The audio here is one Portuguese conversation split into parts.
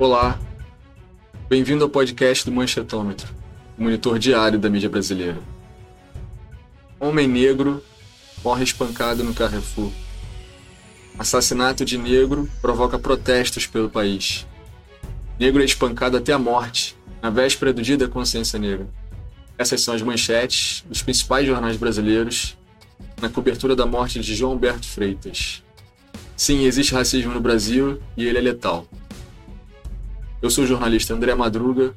Olá, bem-vindo ao podcast do Manchetômetro, o monitor diário da mídia brasileira. Homem negro morre espancado no Carrefour. Assassinato de negro provoca protestos pelo país. Negro é espancado até a morte, na véspera do Dia da Consciência Negra. Essas são as manchetes dos principais jornais brasileiros na cobertura da morte de João Alberto Freitas. Sim, existe racismo no Brasil e ele é letal. Eu sou o jornalista André Madruga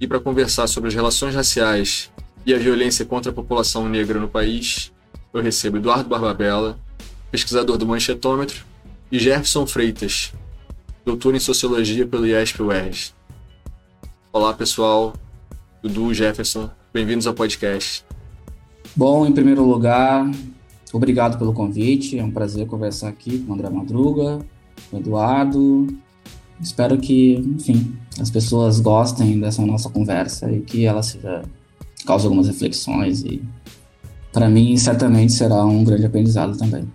e para conversar sobre as relações raciais e a violência contra a população negra no país, eu recebo Eduardo Barbabella, pesquisador do Manchetômetro, e Jefferson Freitas, doutor em Sociologia pelo IESP-UERJ. Olá, pessoal. Dudu, Jefferson, bem-vindos ao podcast. Bom, em primeiro lugar, obrigado pelo convite. É um prazer conversar aqui com o André Madruga, com o Eduardo. Espero que, enfim, as pessoas gostem dessa nossa conversa e que ela seja, cause algumas reflexões e para mim certamente será um grande aprendizado também.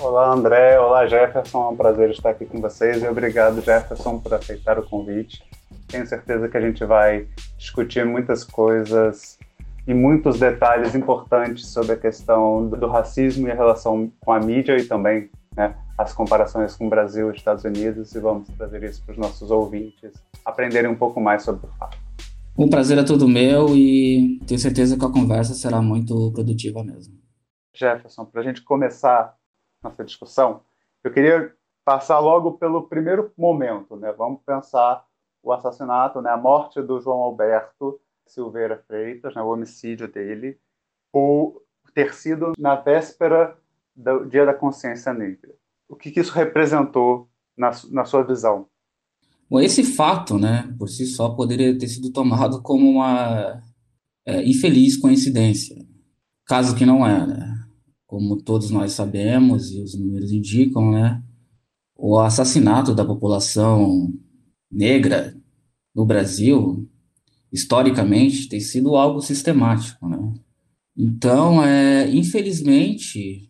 Olá André, olá Jefferson, é um prazer estar aqui com vocês e obrigado Jefferson por aceitar o convite. Tenho certeza que a gente vai discutir muitas coisas e muitos detalhes importantes sobre a questão do racismo e a relação com a mídia e também né, as comparações com o Brasil e Estados Unidos e vamos trazer isso para os nossos ouvintes aprenderem um pouco mais sobre o fato. O prazer é todo meu e tenho certeza que a conversa será muito produtiva mesmo. Jefferson, para a gente começar nossa discussão, eu queria passar logo pelo primeiro momento, né? Vamos pensar o assassinato, né? A morte do João Alberto Silveira Freitas, né? o homicídio dele, por ter sido na véspera do Dia da Consciência Negra. O que, que isso representou na, na sua visão? Bom, esse fato, né, por si só, poderia ter sido tomado como uma é, infeliz coincidência, caso que não é, né? Como todos nós sabemos e os números indicam, né, o assassinato da população negra no Brasil, historicamente, tem sido algo sistemático, né? Então, é, infelizmente,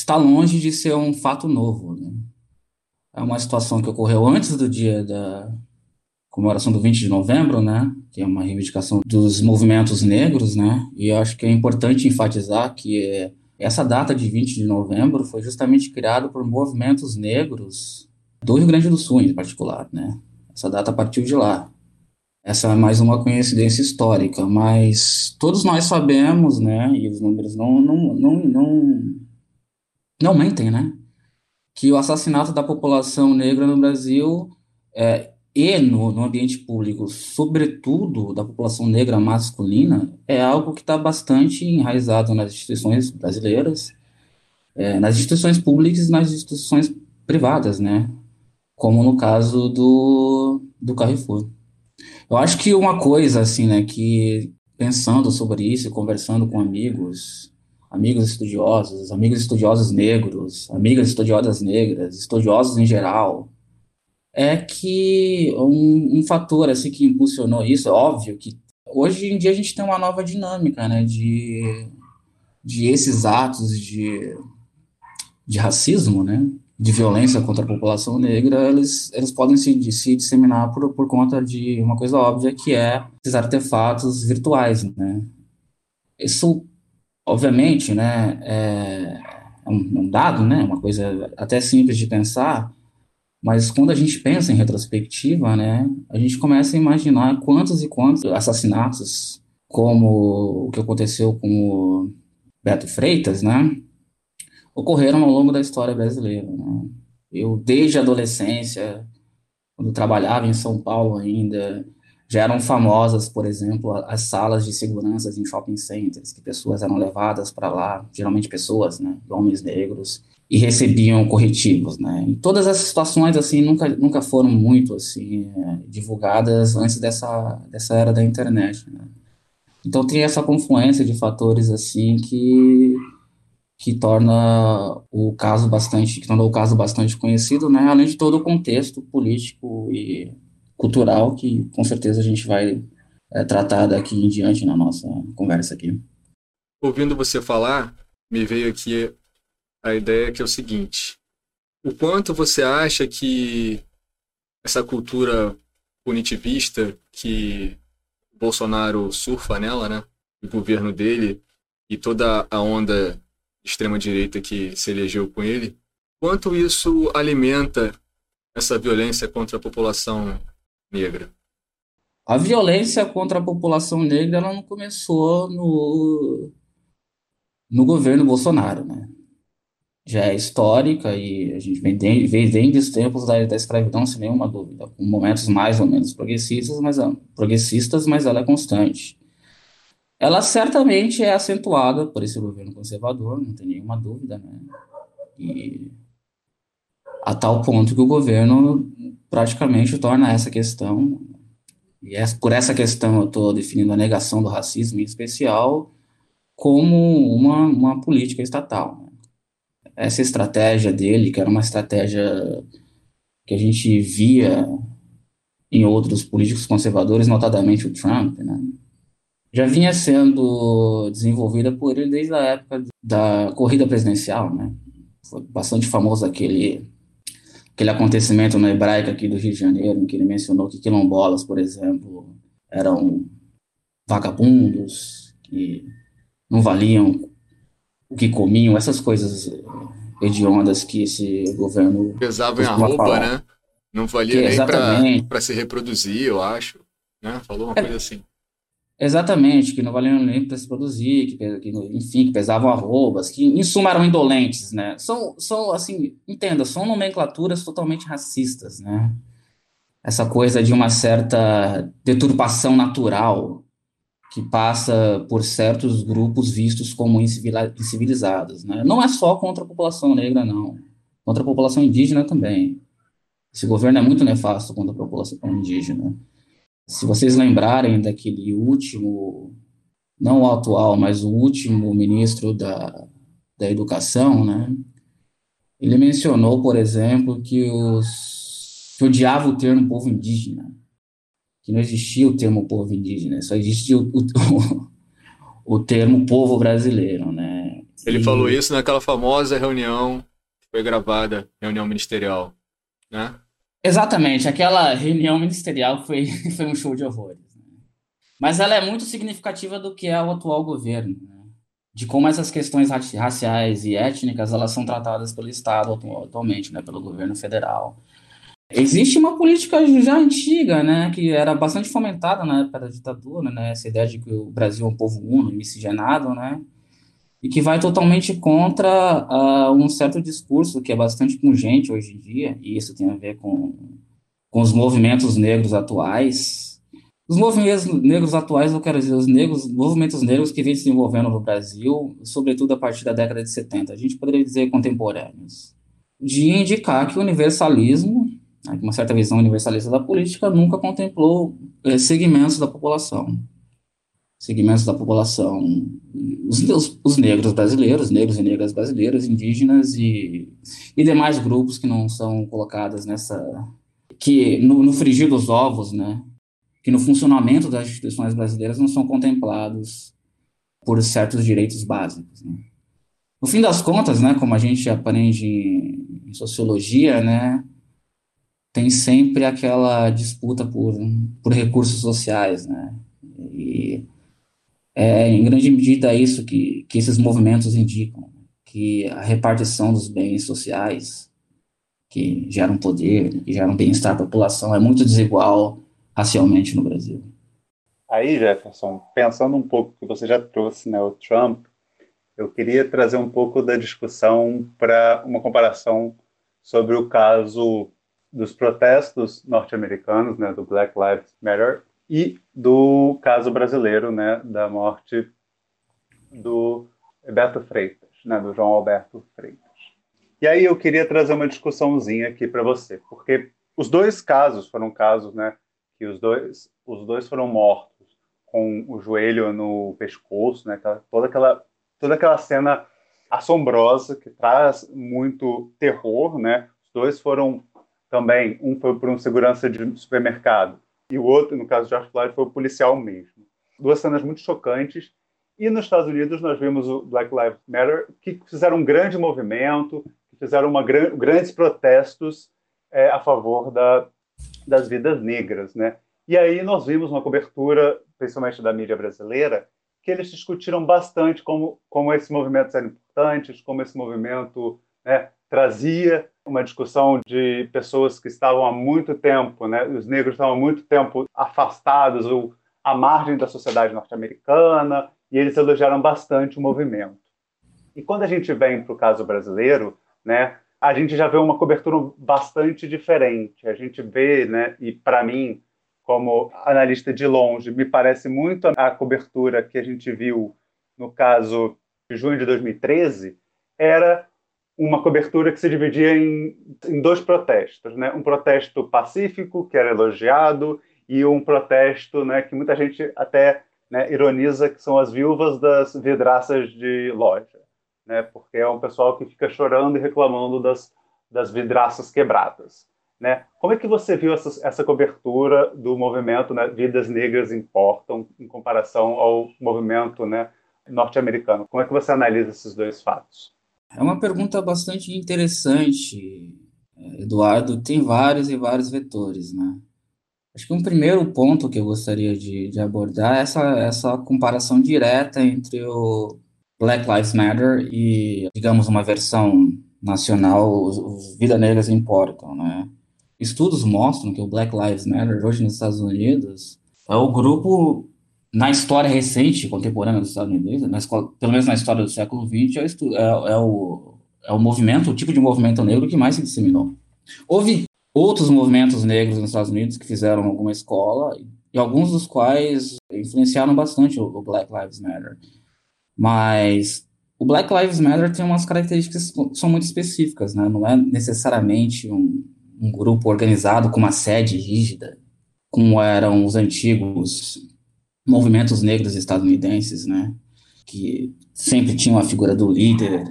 está longe de ser um fato novo, né? é uma situação que ocorreu antes do dia da comemoração do 20 de novembro, né, que é uma reivindicação dos movimentos negros, né, e acho que é importante enfatizar que essa data de 20 de novembro foi justamente criada por movimentos negros do Rio Grande do Sul, em particular, né, essa data partiu de lá. Essa é mais uma coincidência histórica, mas todos nós sabemos, né, e os números não, não, não, não, não mentem, né, que o assassinato da população negra no Brasil é, e no, no, ambiente público, sobretudo da população negra masculina, é algo que está bastante enraizado nas instituições brasileiras, é, nas instituições públicas e nas instituições privadas, né? Como no caso do, do Carrefour. Eu acho que uma coisa, assim, né, que pensando sobre isso, conversando com amigos, amigos estudiosos, amigos estudiosos negros, amigas estudiosas negras, estudiosos em geral, é que um, um fator assim que impulsionou isso, é óbvio que hoje em dia a gente tem uma nova dinâmica, né, de, de esses atos de, de racismo, né, de violência contra a população negra, eles, eles podem se, se disseminar por, por conta de uma coisa óbvia que é esses artefatos virtuais, né. Isso Obviamente, né, é, é um, é um dado, né, uma coisa até simples de pensar, mas quando a gente pensa em retrospectiva, né, a gente começa a imaginar quantos e quantos assassinatos, como o que aconteceu com o Beto Freitas, né, ocorreram ao longo da história brasileira. Né? Eu, desde a adolescência, quando trabalhava em São Paulo ainda, já eram famosas, por exemplo, as salas de segurança em shopping centers, que pessoas eram levadas para lá, geralmente pessoas, né, homens negros, e recebiam corretivos, né. E todas essas situações assim nunca, nunca foram muito assim é, divulgadas antes dessa dessa era da internet, né? Então tem essa confluência de fatores assim que que torna o caso bastante que tornou o caso bastante conhecido, né, além de todo o contexto político e cultural que com certeza a gente vai é, tratar daqui em diante na nossa conversa aqui. Ouvindo você falar, me veio aqui a ideia que é o seguinte: o quanto você acha que essa cultura punitivista que Bolsonaro surfa nela, né? O governo dele e toda a onda extrema-direita que se elegeu com ele, quanto isso alimenta essa violência contra a população negra? A violência contra a população negra ela não começou no, no governo Bolsonaro, né? Já é histórica e a gente vem, de, vem desde os tempos da, da escravidão, sem nenhuma dúvida, com momentos mais ou menos progressistas, mas, progressistas, mas ela é constante. Ela certamente é acentuada por esse governo conservador, não tem nenhuma dúvida, né? E a tal ponto que o governo praticamente torna essa questão, e é por essa questão eu estou definindo a negação do racismo em especial, como uma, uma política estatal. Né? Essa estratégia dele, que era uma estratégia que a gente via em outros políticos conservadores, notadamente o Trump, né? já vinha sendo desenvolvida por ele desde a época da corrida presidencial, né? Foi bastante famoso aquele aquele acontecimento na hebraica aqui do Rio de Janeiro, em que ele mencionou que quilombolas, por exemplo, eram vagabundos, que não valiam o que comiam, essas coisas hediondas que esse governo. Pesavam em arroba, falar. né? Não valia que, nem para se reproduzir, eu acho. Né? Falou uma é, coisa assim. Exatamente, que não valiam nem para se produzir, que, que, enfim, que pesavam arrobas, que em suma eram indolentes, né? São, são assim, entenda, são nomenclaturas totalmente racistas, né? Essa coisa de uma certa deturpação natural que passa por certos grupos vistos como incivilizados, né? Não é só contra a população negra, não. Contra a população indígena também. Esse governo é muito nefasto contra a população indígena. Se vocês lembrarem daquele último, não o atual, mas o último ministro da, da Educação, né? Ele mencionou, por exemplo, que, os, que odiava o termo povo indígena, que não existia o termo povo indígena, só existia o, o, o termo povo brasileiro, né? Ele e... falou isso naquela famosa reunião que foi gravada, reunião ministerial, né? Exatamente, aquela reunião ministerial foi, foi um show de horrores. Né? Mas ela é muito significativa do que é o atual governo, né? de como essas questões raciais e étnicas elas são tratadas pelo Estado atualmente, né? pelo governo federal. Existe uma política já antiga, né, que era bastante fomentada na época da ditadura, né, essa ideia de que o Brasil é um povo uno, miscigenado, né, e que vai totalmente contra uh, um certo discurso que é bastante pungente hoje em dia, e isso tem a ver com, com os movimentos negros atuais. Os movimentos negros atuais, eu quero dizer, os negros, movimentos negros que vêm se desenvolvendo no Brasil, sobretudo a partir da década de 70, a gente poderia dizer contemporâneos, de indicar que o universalismo, né, uma certa visão universalista da política, nunca contemplou eh, segmentos da população segmentos da população, os, os, os, negros brasileiros, negros e negras brasileiras, indígenas e, e demais grupos que não são colocadas nessa. que no, no frigir dos ovos, né? Que no funcionamento das instituições brasileiras não são contemplados por certos direitos básicos. Né? No fim das contas, né, como a gente aprende em sociologia, né, tem sempre aquela disputa por, por recursos sociais, né? E é, em grande medida, é isso que, que esses movimentos indicam, que a repartição dos bens sociais, que geram poder, que geram bem-estar à população, é muito desigual racialmente no Brasil. Aí, Jefferson, pensando um pouco que você já trouxe, né, o Trump, eu queria trazer um pouco da discussão para uma comparação sobre o caso dos protestos norte-americanos, né, do Black Lives Matter, e do caso brasileiro, né, da morte do Beto Freitas, né, do João Alberto Freitas. E aí eu queria trazer uma discussãozinha aqui para você, porque os dois casos foram casos, né, que os dois, os dois foram mortos com o joelho no pescoço, né, toda aquela toda aquela cena assombrosa que traz muito terror, né? Os dois foram também, um foi por um segurança de supermercado e o outro, no caso de George Floyd, foi o policial mesmo. Duas cenas muito chocantes. E nos Estados Unidos nós vimos o Black Lives Matter, que fizeram um grande movimento, que fizeram gran grandes protestos é, a favor da, das vidas negras, né? E aí nós vimos uma cobertura, principalmente da mídia brasileira, que eles discutiram bastante como, como esses movimentos eram importantes, como esse movimento né, trazia uma discussão de pessoas que estavam há muito tempo, né, os negros estavam há muito tempo afastados ou à margem da sociedade norte-americana, e eles elogiaram bastante o movimento. E quando a gente vem para o caso brasileiro, né, a gente já vê uma cobertura bastante diferente. A gente vê, né, e para mim, como analista de longe, me parece muito a cobertura que a gente viu no caso de junho de 2013, era uma cobertura que se dividia em, em dois protestos, né? Um protesto pacífico, que era elogiado, e um protesto né, que muita gente até né, ironiza que são as viúvas das vidraças de loja, né? Porque é um pessoal que fica chorando e reclamando das, das vidraças quebradas. Né? Como é que você viu essa, essa cobertura do movimento né, Vidas Negras Importam em comparação ao movimento né, norte-americano? Como é que você analisa esses dois fatos? É uma pergunta bastante interessante, Eduardo. Tem vários e vários vetores, né? Acho que um primeiro ponto que eu gostaria de, de abordar é essa, essa comparação direta entre o Black Lives Matter e, digamos, uma versão nacional, os, os Vidas Negras Importam, né? Estudos mostram que o Black Lives Matter hoje nos Estados Unidos é o grupo na história recente, contemporânea dos Estados Unidos, na pelo menos na história do século XX, é, é, é, o, é o movimento, o tipo de movimento negro que mais se disseminou. Houve outros movimentos negros nos Estados Unidos que fizeram alguma escola, e alguns dos quais influenciaram bastante o, o Black Lives Matter. Mas o Black Lives Matter tem umas características que são muito específicas, né? Não é necessariamente um, um grupo organizado com uma sede rígida, como eram os antigos movimentos negros estadunidenses, né, que sempre tinham a figura do líder,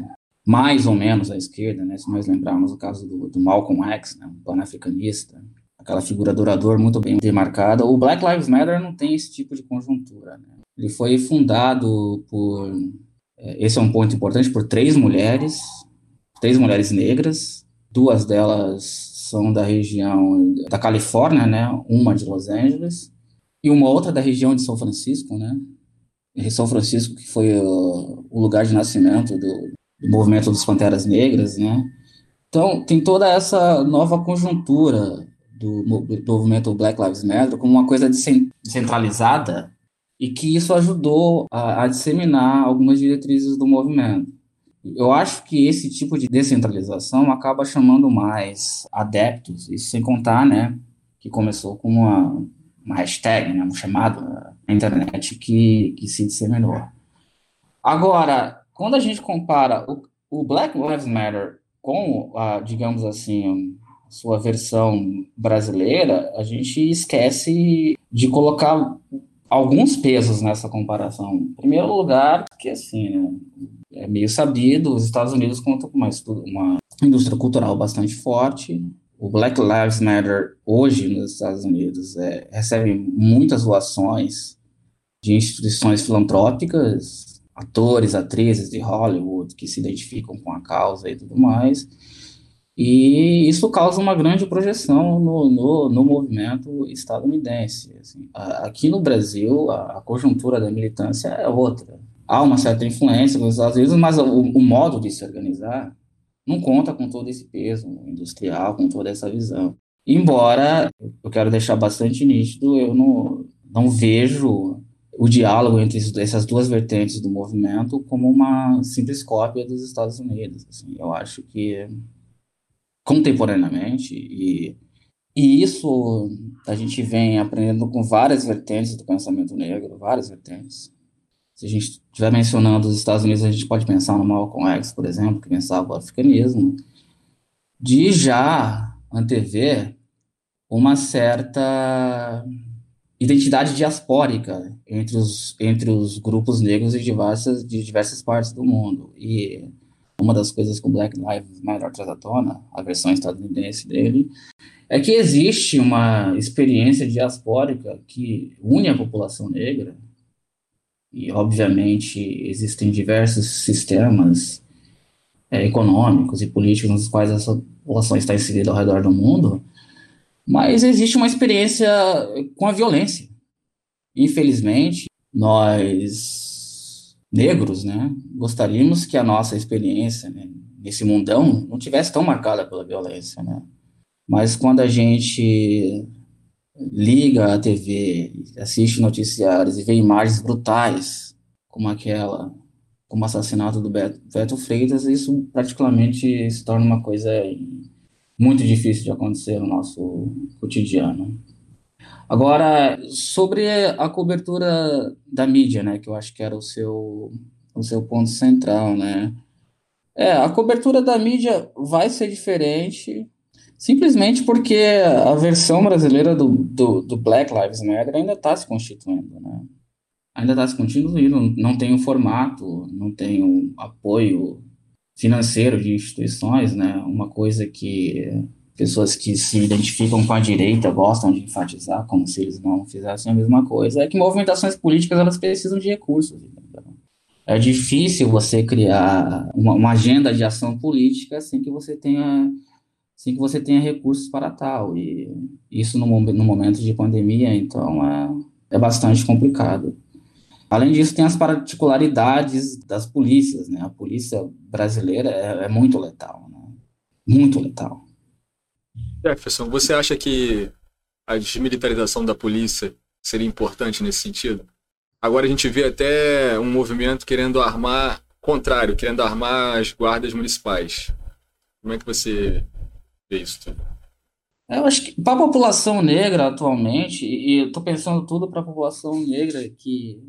mais ou menos à esquerda, né, se nós lembrarmos o caso do, do Malcolm X, né, um pan-africanista, aquela figura dourador muito bem demarcada. O Black Lives Matter não tem esse tipo de conjuntura. Né? Ele foi fundado por, é, esse é um ponto importante, por três mulheres, três mulheres negras, duas delas são da região da Califórnia, né? Uma de Los Angeles e uma outra da região de São Francisco, né? E São Francisco que foi o, o lugar de nascimento do, do, movimento dos Panteras Negras, né? Então tem toda essa nova conjuntura do, do movimento Black Lives Matter como uma coisa descentralizada e que isso ajudou a, a disseminar algumas diretrizes do movimento. Eu acho que esse tipo de descentralização acaba chamando mais adeptos, isso sem contar, né, que começou com uma, uma hashtag, né, um chamado na internet que, que se disseminou. Agora, quando a gente compara o, o Black Lives Matter com, a, digamos assim, sua versão brasileira, a gente esquece de colocar alguns pesos nessa comparação. Em primeiro lugar, que assim, né, é meio sabido, os Estados Unidos contam com uma, uma indústria cultural bastante forte. O Black Lives Matter hoje nos Estados Unidos é, recebe muitas doações de instituições filantrópicas, atores, atrizes de Hollywood que se identificam com a causa e tudo mais. E isso causa uma grande projeção no, no, no movimento estadunidense. Assim. Aqui no Brasil, a, a, conjuntura da militância é outra. Há uma certa influência nos Estados Unidos, mas o, o, modo de se organizar não conta com todo esse peso industrial, com toda essa visão. Embora, eu quero deixar bastante nítido, eu não, não vejo o diálogo entre essas duas vertentes do movimento como uma simples cópia dos Estados Unidos. Assim. Eu acho que contemporaneamente e, e isso a gente vem aprendendo com várias vertentes do pensamento negro, várias vertentes. Se a gente estiver mencionando os Estados Unidos, a gente pode pensar no Malcolm X, por exemplo, que pensava o africanismo, de já antever uma certa identidade diaspórica entre os, entre os grupos negros de diversas, de diversas partes do mundo. E uma das coisas que o Black Lives Matter traz à tona, a versão estadunidense dele, é que existe uma experiência diaspórica que une a população negra, e obviamente existem diversos sistemas é, econômicos e políticos nos quais essa população está inserida ao redor do mundo, Mas existe uma experiência com a violência. Infelizmente, nós negros, né, gostaríamos que a nossa experiência né, nesse mundão não tivesse tão marcada pela violência, né? Mas quando a gente liga a TV, assiste noticiários e vê imagens brutais, como aquela, como o assassinato do Beto, Beto Freitas, isso praticamente se torna uma coisa muito difícil de acontecer no nosso cotidiano. Agora, sobre a cobertura da mídia, né, que eu acho que era o seu, o seu ponto central, né? É, a cobertura da mídia vai ser diferente, simplesmente porque a versão brasileira do, do, do Black Lives Matter ainda está se constituindo, né? Ainda está se constituindo, não tem um formato, não tem um apoio financeiro de instituições, né? Uma coisa que pessoas que se identificam com a direita gostam de enfatizar, como se eles não fizessem a mesma coisa, é que movimentações políticas elas precisam de recursos. É difícil você criar uma, uma, agenda de ação política sem que você tenha sem que você tenha recursos para tal. E isso no, no momento de pandemia, então, é, é bastante complicado. Além disso, tem as particularidades das polícias, né? A polícia brasileira é, é muito letal, né? Muito letal. Jefferson, você acha que a desmilitarização da polícia seria importante nesse sentido? Agora a gente vê até um movimento querendo armar, contrário, querendo armar as guardas municipais. Como é que você isso? Eu acho que para a população negra atualmente, e eu estou pensando tudo para a população negra, que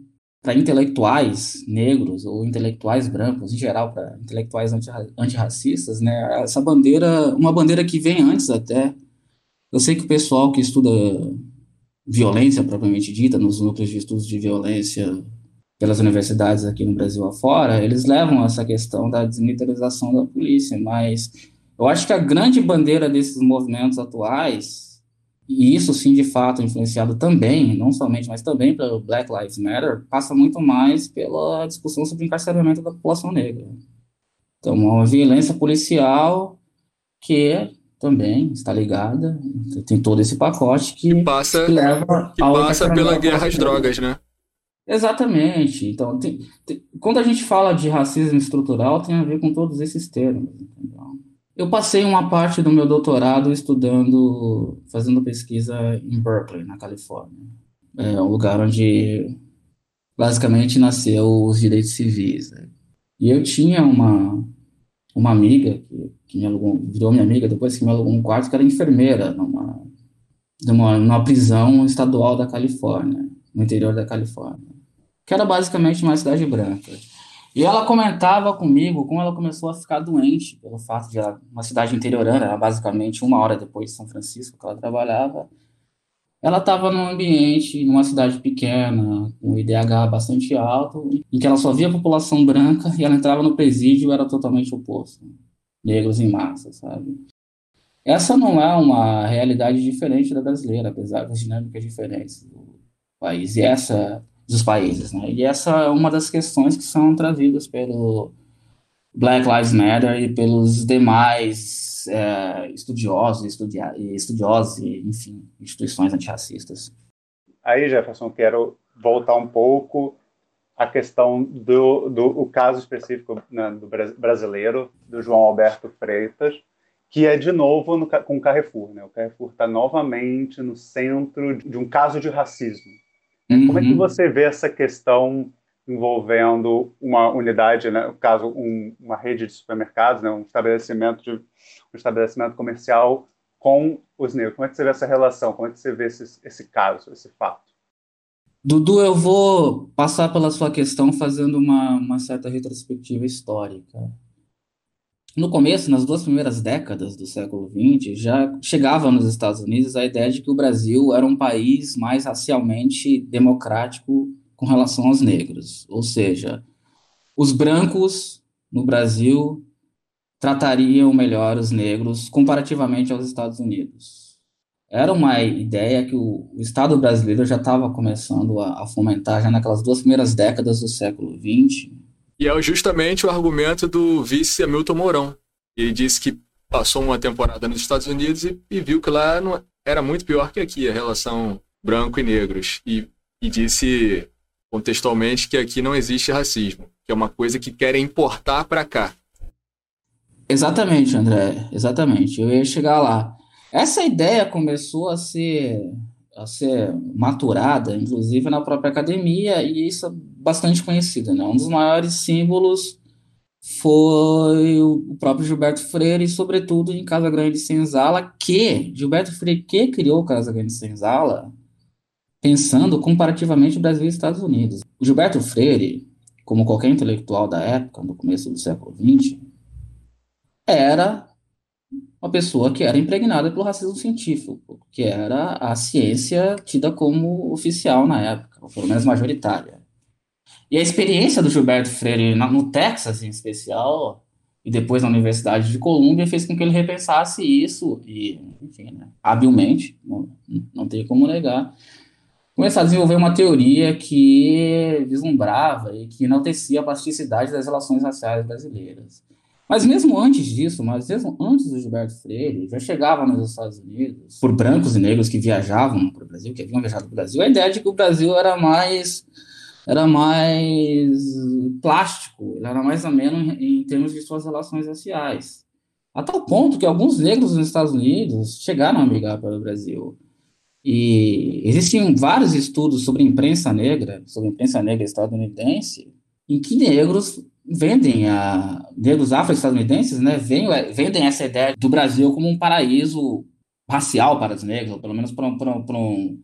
para intelectuais negros ou intelectuais brancos, em geral, para intelectuais antirracistas, né, essa bandeira, uma bandeira que vem antes até. Eu sei que o pessoal que estuda violência propriamente dita, nos núcleos de estudos de violência pelas universidades aqui no Brasil afora, eles levam essa questão da desmilitarização da polícia, mas eu acho que a grande bandeira desses movimentos atuais, e isso sim de fato influenciado também, não somente, mas também pelo Black Lives Matter, passa muito mais pela discussão sobre o encarceramento da população negra. Então, uma violência policial que também está ligada, tem todo esse pacote que, que passa, que leva que passa pela guerra às drogas, né? Exatamente. Então, tem, tem, quando a gente fala de racismo estrutural, tem a ver com todos esses termos. Entendeu? Eu passei uma parte do meu doutorado estudando, fazendo pesquisa em Berkeley, na Califórnia. É um lugar onde basicamente nasceu os direitos civis. Né? E eu tinha uma, uma amiga que, que me alugou, virou minha amiga depois que me alugou um quarto, que era enfermeira numa, numa, numa prisão estadual da Califórnia, no interior da Califórnia, que era basicamente uma cidade branca. E ela comentava comigo como ela começou a ficar doente pelo fato de ela, uma cidade interiorana, era basicamente uma hora depois de São Francisco que ela trabalhava, ela estava num ambiente, numa cidade pequena, com IDH bastante alto, em que ela só via a população branca e ela entrava no presídio era totalmente oposto. Negros em massa, sabe? Essa não é uma realidade diferente da brasileira, apesar das dinâmicas diferentes do país e essa dos países, né? E essa é uma das questões que são trazidas pelo Black Lives Matter e pelos demais é, estudiosos, estudiosos e, enfim, instituições antirracistas. Aí, Jefferson, quero voltar um pouco à questão do, do caso específico né, do brasileiro, do João Alberto Freitas, que é de novo no, com o Carrefour. Né? O Carrefour está novamente no centro de um caso de racismo. Uhum. Como é que você vê essa questão envolvendo uma unidade, né, no caso, um, uma rede de supermercados, né, um estabelecimento de um estabelecimento comercial com os negros. Como é que você vê essa relação? Como é que você vê esse, esse caso, esse fato? Dudu, eu vou passar pela sua questão fazendo uma, uma certa retrospectiva histórica. No começo, nas duas primeiras décadas do século XX, já chegava nos Estados Unidos a ideia de que o Brasil era um país mais racialmente democrático com relação aos negros. Ou seja, os brancos no Brasil tratariam melhor os negros comparativamente aos Estados Unidos. Era uma ideia que o, Estado brasileiro já estava começando a, a, fomentar já naquelas duas primeiras décadas do século XX. E é justamente o argumento do vice Hamilton Mourão. Ele disse que passou uma temporada nos Estados Unidos e, e viu que lá não, era muito pior que aqui, a relação branco e negros. E, e disse contextualmente que aqui não existe racismo, que é uma coisa que querem importar para cá. Exatamente, André, exatamente. Eu ia chegar lá. Essa ideia começou a ser a ser maturada, inclusive na própria academia, e isso bastante conhecido, né? Um dos maiores símbolos foi o próprio Gilberto Freire, sobretudo em Casa Grande Senzala, que Gilberto Freire que criou Casa Grande Senzala, pensando comparativamente Brasil e Estados Unidos. O Gilberto Freire, como qualquer intelectual da época, no começo do século XX, era uma pessoa que era impregnada pelo racismo científico, que era a ciência tida como oficial na época, ou pelo menos majoritária. E a experiência do Gilberto Freire no Texas, em especial, e depois na Universidade de Colômbia, fez com que ele repensasse isso, e, enfim, né, habilmente, não, não tem como negar, começar a desenvolver uma teoria que vislumbrava e que enaltecia a plasticidade das relações raciais brasileiras. Mas mesmo antes disso, mas mesmo antes do Gilberto Freire, já chegava nos Estados Unidos, por brancos e negros que viajavam para o Brasil, que haviam viajado para o Brasil, a ideia de que o Brasil era mais era mais plástico, ele era mais ameno em, termos de suas relações raciais. A tal ponto que alguns negros nos Estados Unidos chegaram a migrar para o Brasil. E existem vários estudos sobre imprensa negra, sobre imprensa negra estadunidense, em que negros vendem a negros afro-estadunidenses, né, vendem essa ideia do Brasil como um paraíso racial para os negros, ou pelo menos para um, para um, para um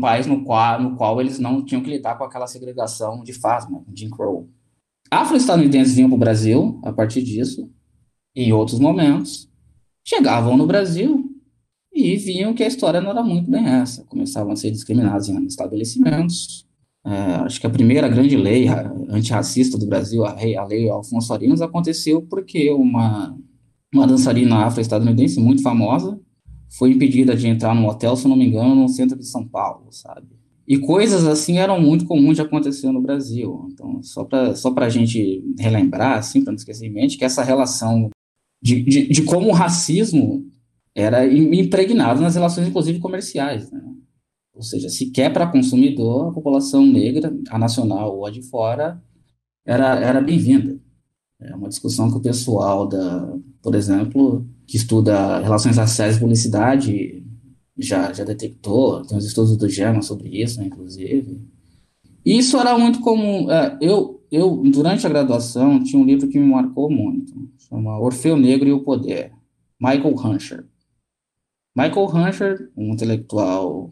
país no qual, no qual eles não tinham que lidar com aquela segregação de Fasma, Jim Crow. Afro-estadunidenses vinham para o Brasil a partir disso, em outros momentos, chegavam no Brasil e viam que a história não era muito bem essa. Começavam a ser discriminados em estabelecimentos, é, acho que a primeira grande lei antirracista do Brasil, a, a lei Alfonso Arinos, aconteceu porque uma, uma dançarina afro-estadunidense muito famosa foi impedida de entrar num hotel, se não me engano, no centro de São Paulo, sabe? E coisas assim eram muito comuns de acontecer no Brasil. Então, só para só a gente relembrar, assim, para não esquecer em mente, que essa relação de, de, de como o racismo era impregnado nas relações, inclusive, comerciais, né? Ou seja, se quer para consumidor, a população negra, a nacional ou a de fora, era, era bem-vinda. É uma discussão que o pessoal da, por exemplo, que estuda relações raciais e publicidade já, já detectou, tem os estudos do GEMA sobre isso, né, inclusive. E isso era muito comum. É, eu, eu, durante a graduação, tinha um livro que me marcou muito, chama Orfeu Negro e o Poder, Michael Hancher. Michael Hancher, um intelectual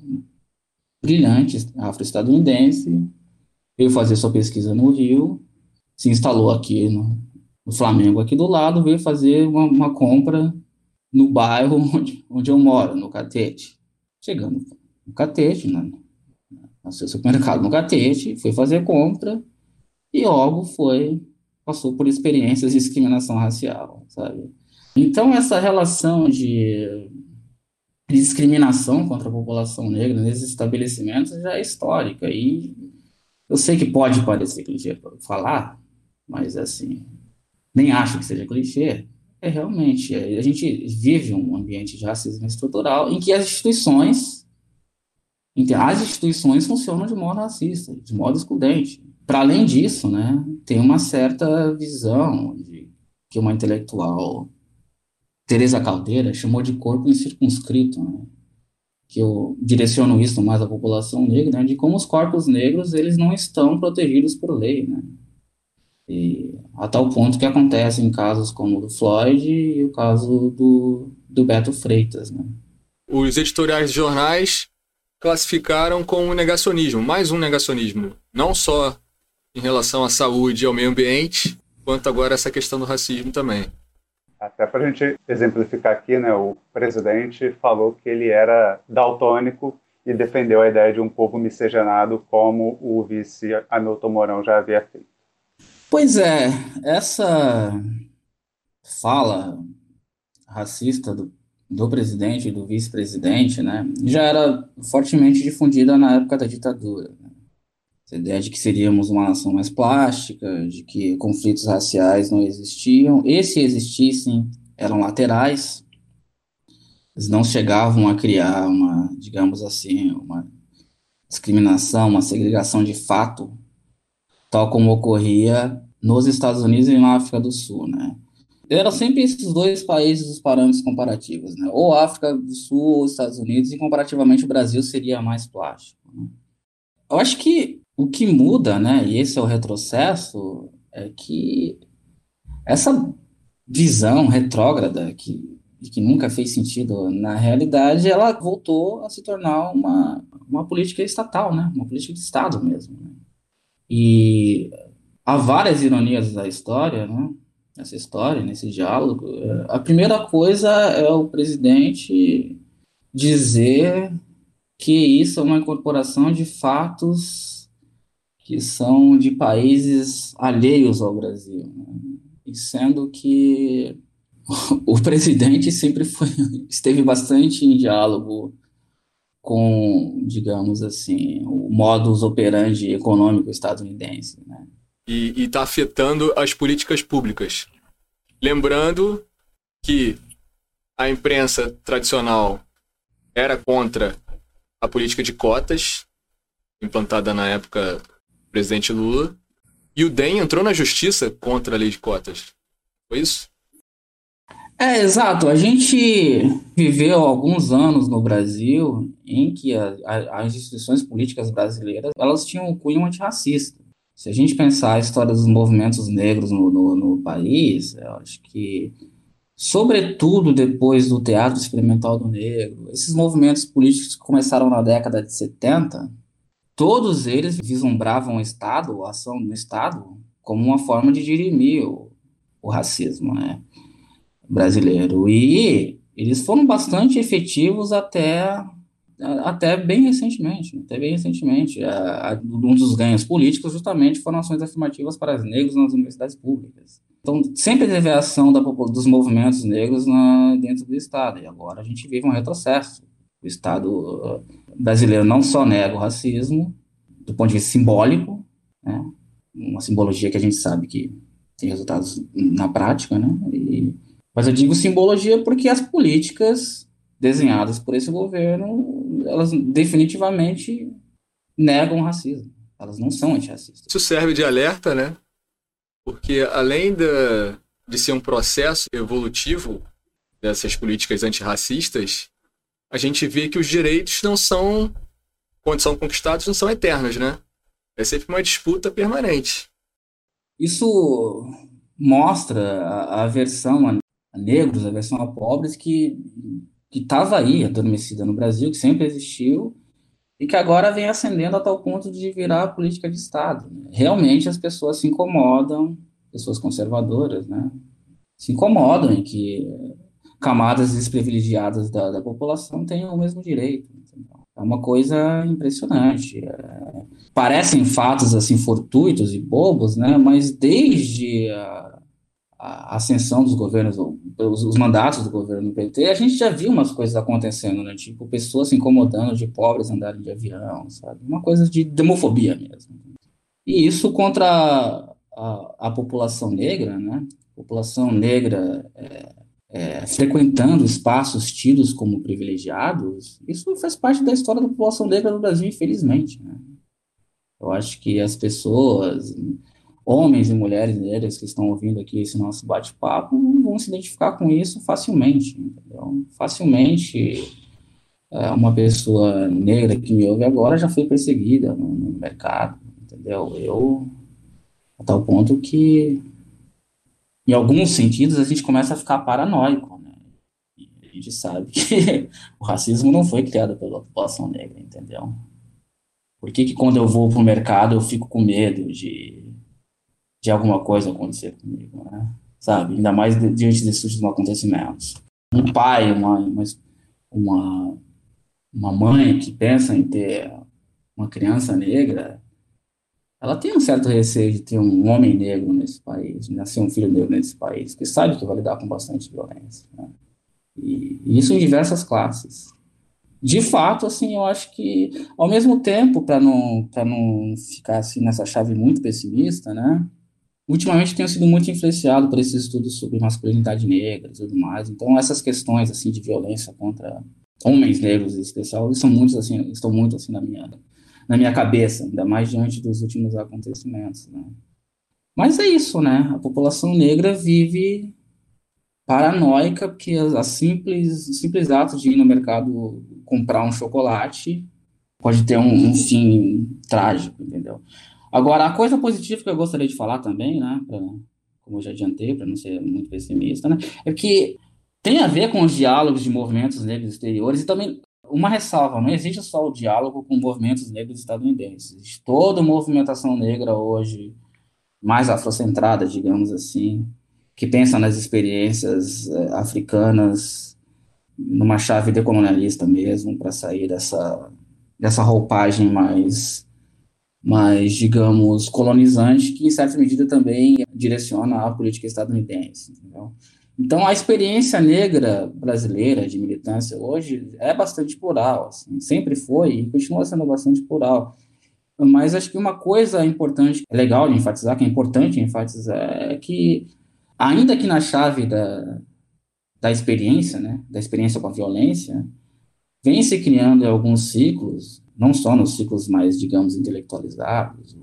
brilhante, afro-estadunidense, veio fazer sua pesquisa no Rio, se instalou aqui no, no Flamengo, aqui do lado, veio fazer uma, uma compra no bairro onde, onde eu moro, no Catete. Chegando no Catete, né, no seu supermercado no Catete, foi fazer compra e logo foi, passou por experiências de discriminação racial, sabe? Então, essa relação de discriminação contra a população negra nesses estabelecimentos já é histórica. E eu sei que pode parecer clichê falar, mas assim, nem acho que seja clichê. É realmente, é, a gente vive um ambiente de racismo estrutural em que as instituições, as instituições funcionam de modo racista, de modo excludente. Para além disso, né, tem uma certa visão de que uma intelectual Teresa Caldeira chamou de corpo incircunscrito, né? que eu direciono isso mais à população negra, né? de como os corpos negros eles não estão protegidos por lei, né? E a tal ponto que acontece em casos como o do Floyd e o caso do, do Beto Freitas, né? Os editoriais de jornais classificaram como negacionismo, mais um negacionismo, não só em relação à saúde e ao meio ambiente, quanto agora essa questão do racismo também. Até para a gente exemplificar aqui, né, o presidente falou que ele era daltônico e defendeu a ideia de um povo miscigenado, como o vice Hamilton Mourão já havia feito. Pois é, essa fala racista do, do presidente e do vice-presidente, né, já era fortemente difundida na época da ditadura. Né? Essa ideia de que seríamos uma nação mais plástica, de que conflitos raciais não existiam, e se existissem, eram laterais. eles não chegavam a criar uma, digamos assim, uma discriminação, uma segregação de fato, tal como ocorria nos Estados Unidos e na África do Sul, né? Eram sempre esses dois países os parâmetros comparativos, né? Ou África do Sul ou Estados Unidos, e comparativamente o Brasil seria mais plástico. Né? Eu acho que o que muda, né, e esse é o retrocesso, é que essa visão retrógrada que, que nunca fez sentido na realidade, ela voltou a se tornar uma, uma política estatal, né, uma política de Estado mesmo. Né? E há várias ironias da história, né, nessa história, nesse diálogo. A primeira coisa é o presidente dizer que isso é uma incorporação de fatos que são de países alheios ao Brasil. Né? E sendo que o presidente sempre foi, esteve bastante em diálogo com, digamos assim, o modus operandi econômico estadunidense. Né? E está afetando as políticas públicas. Lembrando que a imprensa tradicional era contra a política de cotas, implantada na época do presidente Lula, e o DEM entrou na justiça contra a lei de cotas. Foi isso? É, exato. A gente viveu alguns anos no Brasil em que a, a, as instituições políticas brasileiras elas tinham um cunho antirracista. Se a gente pensar a história dos movimentos negros no, no, no país, eu acho que, sobretudo depois do Teatro Experimental do Negro, esses movimentos políticos que começaram na década de 70, todos eles vislumbravam o Estado, a ação do Estado, como uma forma de dirimir o, o racismo né, brasileiro. E eles foram bastante efetivos até, até bem recentemente. Até bem recentemente. Um dos ganhos políticos justamente foram ações afirmativas para os negros nas universidades públicas. Então, sempre teve a ação da, dos movimentos negros na, dentro do Estado. E agora a gente vive um retrocesso. O Estado brasileiro não só nega o racismo, do ponto de vista simbólico, né? uma simbologia que a gente sabe que tem resultados na prática, né? E, mas eu digo simbologia porque as políticas desenhadas por esse governo, elas definitivamente negam o racismo. Elas não são antirracistas. Isso serve de alerta, né? Porque além de, de ser um processo evolutivo dessas políticas antirracistas, a gente vê que os direitos não são, quando são conquistados, não são eternos, né? É sempre uma disputa permanente. Isso mostra a, a versão negros, a versão a pobres que estava aí, adormecida no Brasil, que sempre existiu, e que agora vem ascendendo a tal ponto de virar política de Estado. Né? Realmente as pessoas se incomodam, pessoas conservadoras, né? Se incomodam em que camadas desprivilegiadas da, da população tenham o mesmo direito. É uma coisa impressionante. É, parecem fatos assim fortuitos e bobos, né? Mas desde a ascensão dos governos, os, os, mandatos do governo PT, a gente já viu umas coisas acontecendo, né? Tipo, pessoas se incomodando de pobres andarem de avião, sabe? Uma coisa de demofobia mesmo. E isso contra a, a, a população negra, né? população negra é, é, frequentando espaços tidos como privilegiados, isso faz parte da história da população negra no Brasil, infelizmente. Né? Eu acho que as pessoas, homens e mulheres negras que estão ouvindo aqui esse nosso bate-papo, vão se identificar com isso facilmente. Entendeu? Facilmente, é, uma pessoa negra que me ouve agora já foi perseguida no, no mercado, entendeu? Eu, a tal ponto que em alguns sentidos, a gente começa a ficar paranoico, né? E a gente sabe que o racismo não foi criado pela população negra, entendeu? Por que, que quando eu vou para o mercado eu fico com medo de, de alguma coisa acontecer comigo, né? Sabe? Ainda mais diante desses últimos acontecimentos. Um pai, uma, uma, uma mãe que pensa em ter uma criança negra, ela tem um certo receio de ter um homem negro nesse país, de nascer um filho negro nesse país, que sabe que vai lidar com bastante violência. Né? E, e, isso em diversas classes. De fato, assim, eu acho que, ao mesmo tempo, para não, não ficar assim nessa chave muito pessimista, né? Ultimamente tenho sido muito influenciado por esses estudos sobre masculinidade negra e tudo mais. Então, essas questões, assim, de violência contra homens negros em especial, são muitos, assim, estão muito, assim, na minha, na minha cabeça, ainda mais diante dos últimos acontecimentos, né? Mas é isso, né? A população negra vive paranoica porque a simples, o simples ato de ir no mercado comprar um chocolate pode ter um, um fim trágico, entendeu? Agora, a coisa positiva que eu gostaria de falar também, né, pra, como eu já adiantei, para não ser muito pessimista, né, é que tem a ver com os diálogos de movimentos negros exteriores e também uma ressalva, não existe só o diálogo com movimentos negros estadunidenses. Existe toda movimentação negra hoje, mais afrocentrada, digamos assim, que pensa nas experiências eh, africanas numa chave decolonialista mesmo, para sair dessa, dessa roupagem mais mais, digamos, colonizante, que em certa medida também direciona a política estadunidense. Entendeu? Então, a experiência negra brasileira de militância hoje é bastante plural, assim, sempre foi e continua sendo bastante plural. Mas acho que uma coisa importante, é legal de enfatizar, que é importante enfatizar, é que, ainda que na chave da, da experiência, né, da experiência com a violência, vem se criando alguns ciclos não só nos ciclos mais, digamos, intelectualizados,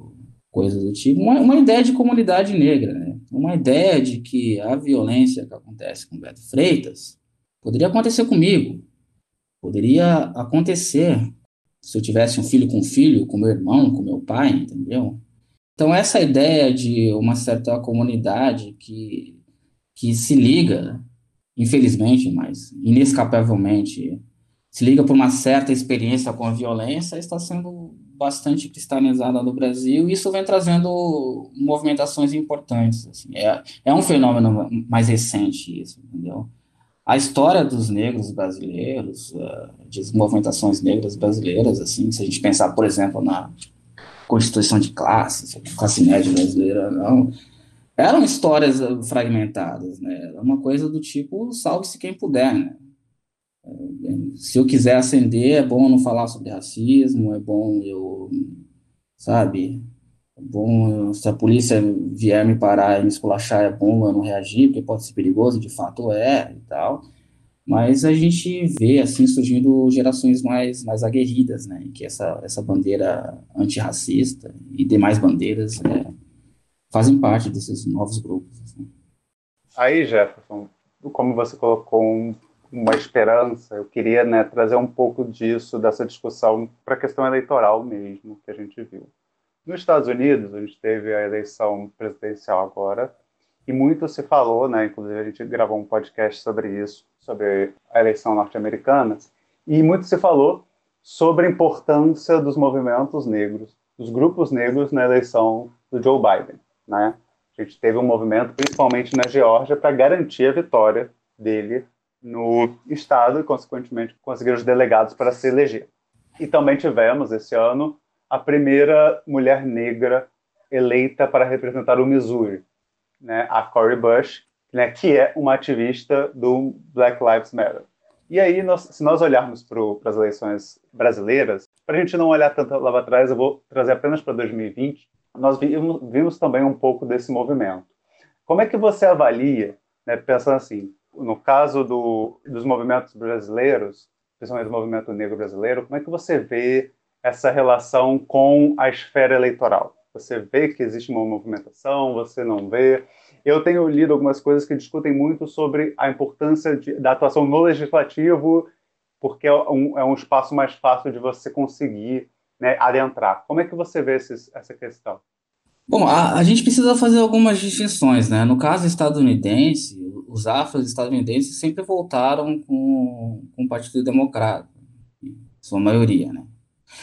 coisas do tipo, uma, uma ideia de comunidade negra, né? uma ideia de que a violência que acontece com Beto Freitas poderia acontecer comigo, poderia acontecer se eu tivesse um filho com um filho, com meu irmão, com meu pai, entendeu? Então, essa ideia de uma certa comunidade que, que se liga, infelizmente, mas inescapavelmente, se liga por uma certa experiência com a violência, está sendo bastante cristalizada no Brasil, e isso vem trazendo movimentações importantes. Assim. É, é um fenômeno mais recente isso, entendeu? A história dos negros brasileiros, uh, de movimentações negras brasileiras, assim, se a gente pensar, por exemplo, na constituição de classes, classe média brasileira, não, eram histórias fragmentadas, né? Era uma coisa do tipo salve-se quem puder, né? Se eu quiser acender, é bom não falar sobre racismo, é bom eu, sabe, é bom, se a polícia vier me parar e me esculachar, é bom eu não reagir, porque pode ser perigoso, de fato é, e tal, mas a gente vê, assim, surgindo gerações mais, mais aguerridas, né, que essa, essa bandeira antirracista e demais bandeiras é, fazem parte desses novos grupos. Assim. Aí, Jefferson, como você colocou um uma esperança. Eu queria né, trazer um pouco disso, dessa discussão, para a questão eleitoral mesmo, que a gente viu. Nos Estados Unidos, a gente teve a eleição presidencial agora, e muito se falou, né, inclusive a gente gravou um podcast sobre isso, sobre a eleição norte-americana, e muito se falou sobre a importância dos movimentos negros, dos grupos negros na eleição do Joe Biden. Né? A gente teve um movimento, principalmente na Geórgia, para garantir a vitória dele no Estado e, consequentemente, conseguir os delegados para se eleger. E também tivemos, esse ano, a primeira mulher negra eleita para representar o Missouri, né, a Cori Bush, né, que é uma ativista do Black Lives Matter. E aí, nós, se nós olharmos para as eleições brasileiras, para a gente não olhar tanto lá atrás, eu vou trazer apenas para 2020, nós vimos, vimos, também um pouco desse movimento. Como é que você avalia, né, pensando assim, no caso do, dos movimentos brasileiros, principalmente do movimento negro brasileiro, como é que você vê essa relação com a esfera eleitoral? Você vê que existe uma movimentação, você não vê? Eu tenho lido algumas coisas que discutem muito sobre a importância de, da atuação no legislativo, porque é um, é um espaço mais fácil de você conseguir né, adentrar. Como é que você vê esses, essa questão? Bom, a, a gente precisa fazer algumas distinções, né? No caso estadunidense, os afro-estadunidenses sempre voltaram com, com o Partido Democrata, sua maioria, né?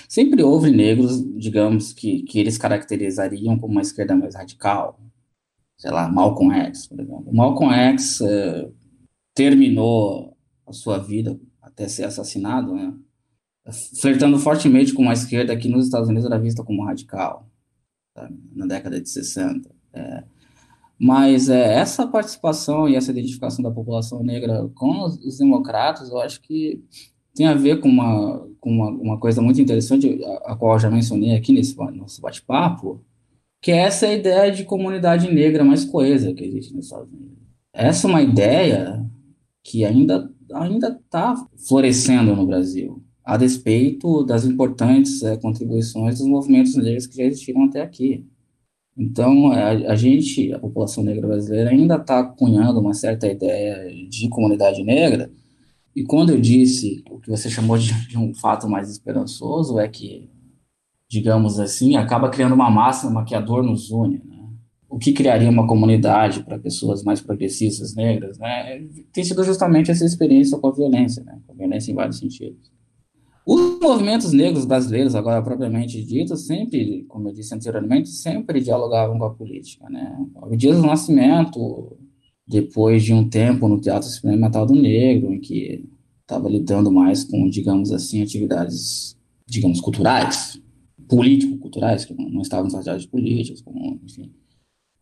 Sempre houve negros, digamos, que, que eles caracterizariam como uma esquerda mais radical, sei lá, Malcolm X, por exemplo. Malcolm X eh, terminou a sua vida até ser assassinado, né? Flertando fortemente com uma esquerda que nos Estados Unidos era vista como radical, na década de 60. É, mas é, essa participação e essa identificação da população negra com os, os democratas, eu acho que tem a ver com uma, com uma, uma coisa muito interessante, a, a, qual eu já mencionei aqui nesse nosso bate-papo, que é essa ideia de comunidade negra mais coesa que existe nos Estados Unidos. Essa é uma ideia que ainda ainda está florescendo no Brasil, a despeito das importantes é, contribuições dos movimentos negros que já existiram até aqui. Então, a, a gente, a população negra brasileira, ainda está cunhando uma certa ideia de comunidade negra, e quando eu disse o que você chamou de, de um fato mais esperançoso, é que, digamos assim, acaba criando uma máxima que nos une, né? o que criaria uma comunidade para pessoas mais progressistas negras, né, tem sido justamente essa experiência com a violência, né, com a violência em vários sentidos. Os movimentos negros brasileiros, agora propriamente ditos, sempre, como eu disse anteriormente, sempre dialogavam com a política, né. O Dias do Nascimento, depois de um tempo no Teatro Experimental do Negro, em que estava lidando mais com, digamos assim, atividades, digamos, culturais, político-culturais, que não, não estavam nas atividades políticas, como, enfim,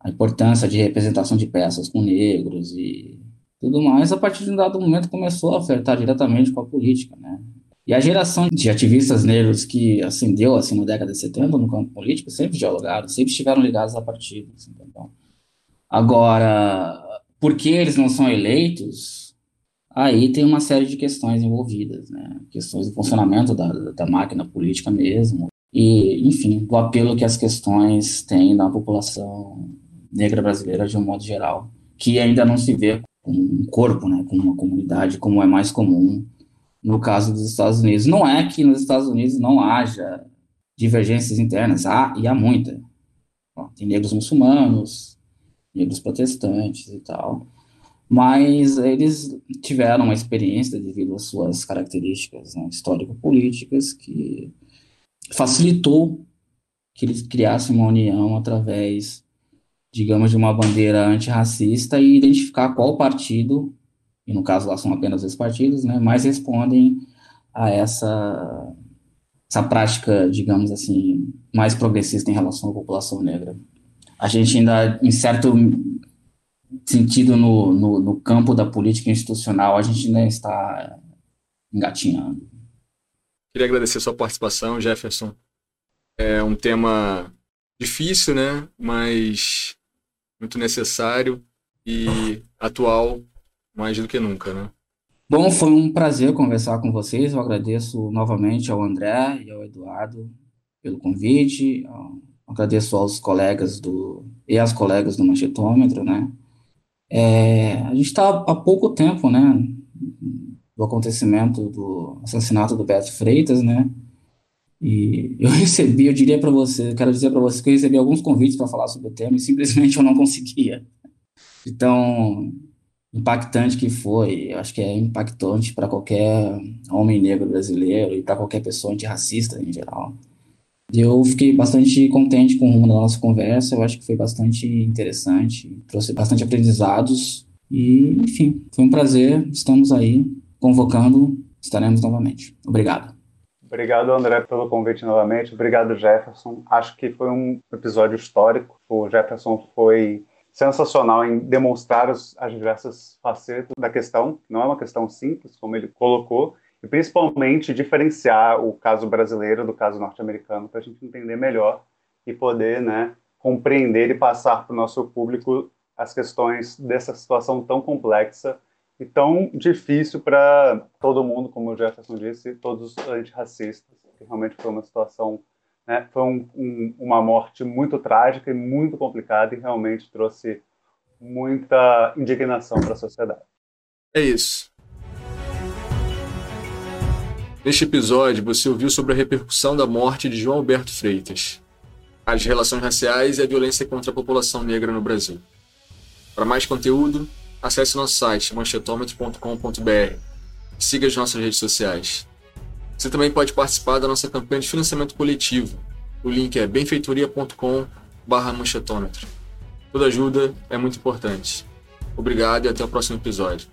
a importância de representação de peças com negros e tudo mais, a partir de um dado momento começou a ofertar diretamente com a política, né? E a geração de ativistas negros que ascendeu assim na década de 70 no campo político sempre dialogaram, sempre estiveram ligados a partidos. Entendeu? Agora, por que eles não são eleitos? Aí tem uma série de questões envolvidas, né? Questões do funcionamento da, da máquina política mesmo, e, enfim, do apelo que as questões têm na população negra brasileira de um modo geral, que ainda não se vê como um corpo, né, como uma comunidade, como é mais comum no caso dos Estados Unidos. Não é que nos Estados Unidos não haja divergências internas, há e há muita. Tem negros muçulmanos, negros protestantes e tal, mas eles tiveram uma experiência devido às suas características né, histórico-políticas que facilitou que eles criassem uma união através digamos, de uma bandeira antirracista e identificar qual partido, e no caso lá são apenas dois partidos, né, mais respondem a essa, essa prática, digamos assim, mais progressista em relação à população negra. A gente ainda, em certo sentido, no, no, no campo da política institucional, a gente ainda está engatinhando. Queria agradecer a sua participação, Jefferson. É um tema difícil, né? Mas muito necessário e atual mais do que nunca, né? Bom, foi um prazer conversar com vocês. Eu agradeço novamente ao André e ao Eduardo pelo convite. Eu agradeço aos colegas do e às colegas do Manchetômetro, né? É, a gente está há pouco tempo, né, do acontecimento do assassinato do Beto Freitas, né? E eu recebi, eu diria para você, quero dizer para você que eu recebi alguns convites para falar sobre o tema e simplesmente eu não conseguia. Então, impactante que foi, eu acho que é impactante para qualquer homem negro brasileiro e para qualquer pessoa antirracista em geral. Eu fiquei bastante contente com o rumo da nossa conversa, eu acho que foi bastante interessante, trouxe bastante aprendizados e, enfim, foi um prazer, estamos aí convocando, estaremos novamente. Obrigado. Obrigado, André, pelo convite novamente. Obrigado, Jefferson. Acho que foi um episódio histórico. O Jefferson foi sensacional em demonstrar as diversas facetas da questão. Não é uma questão simples, como ele colocou, e principalmente diferenciar o caso brasileiro do caso norte-americano para a gente entender melhor e poder né, compreender e passar para o nosso público as questões dessa situação tão complexa e tão difícil para todo mundo, como o Jefferson disse, todos os antirracistas, que realmente foi uma situação, né, foi um, um, uma morte muito trágica e muito complicada e realmente trouxe muita indignação para a sociedade. É isso. Neste episódio, você ouviu sobre a repercussão da morte de João Alberto Freitas, as relações raciais e a violência contra a população negra no Brasil. Para mais conteúdo, acesse nosso site manchetômetro.com.br e siga as nossas redes sociais. Você também pode participar da nossa campanha de financiamento coletivo. O link é benfeitoria.com/manchetômetro. Toda ajuda é muito importante. Obrigado e até o próximo episódio.